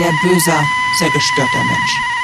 sehr böser, sehr gestörter Mensch.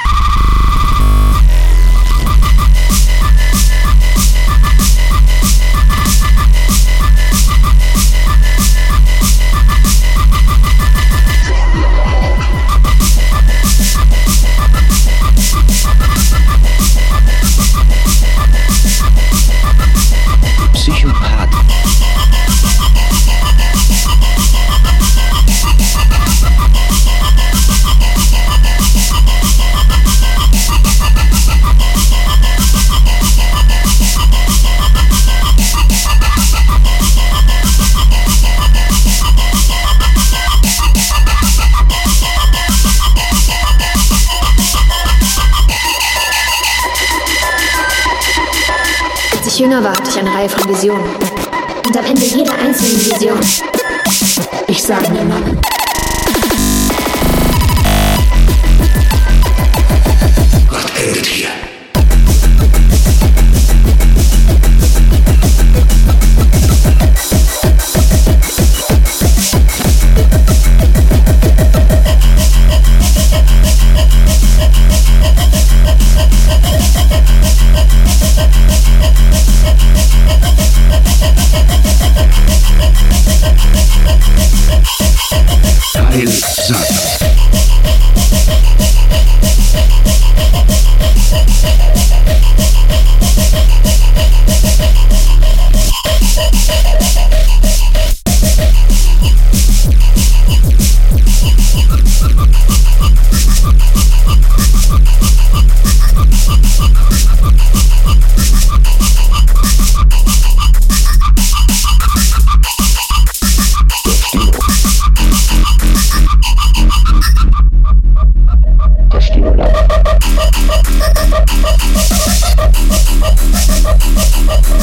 Jünger war, hatte ich eine Reihe von Visionen. Und am Ende jeder einzelnen Vision, Bye.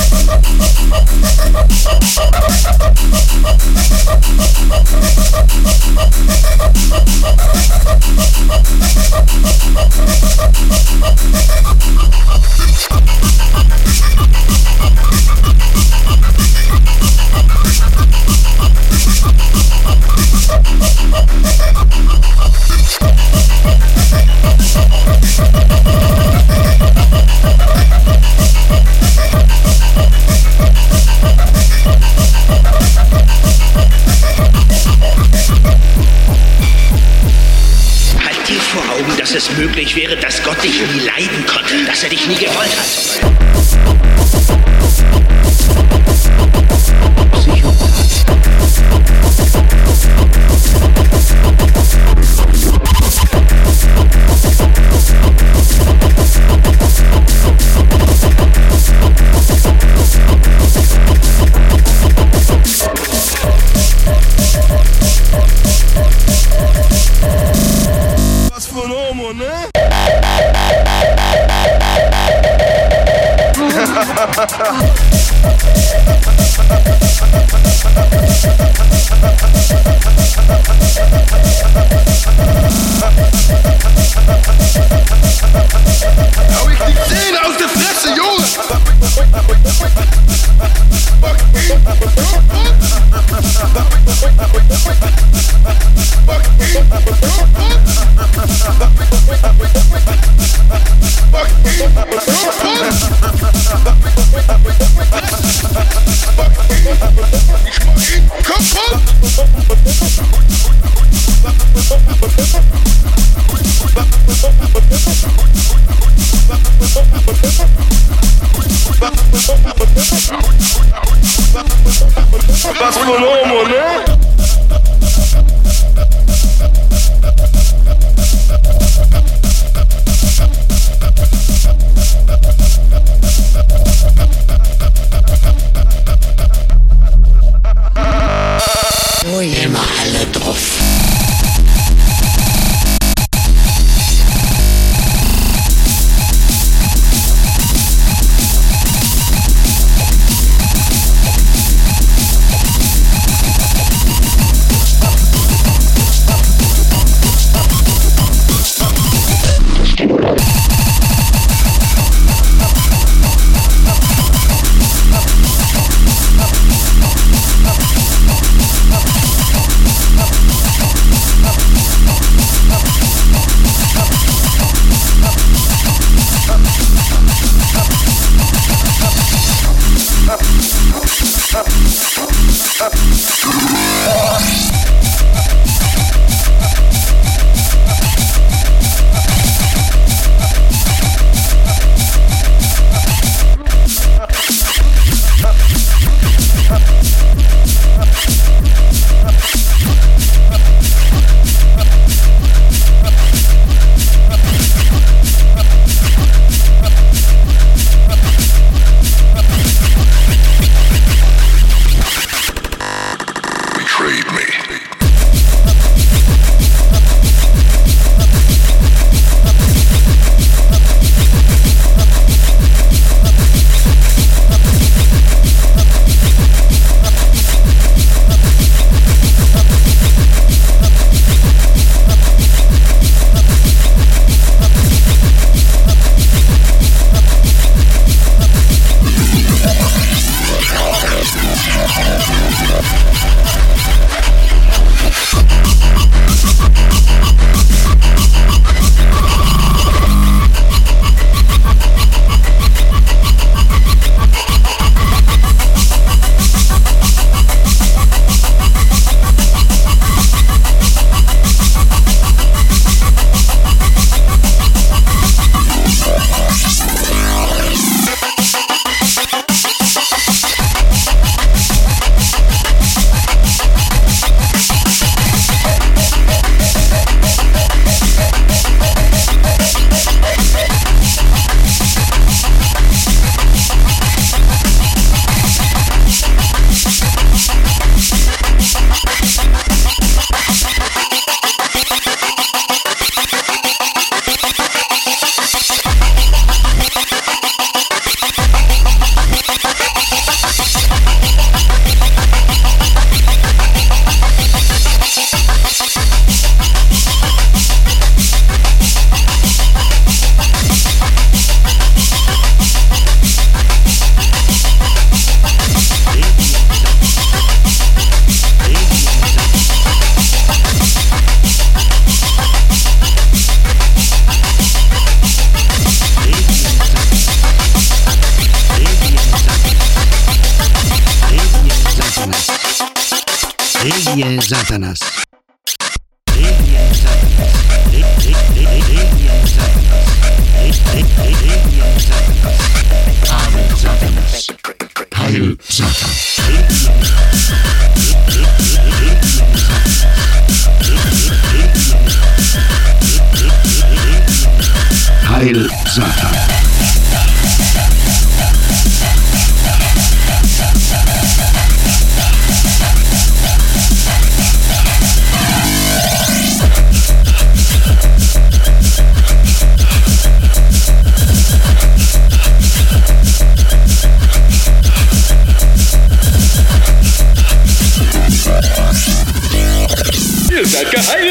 möglich wäre, dass Gott dich nie leiden konnte, dass er dich nie gewollt hat. もんな That's what normal. DJ Zatanas. DJ Heil Satan. Кайф!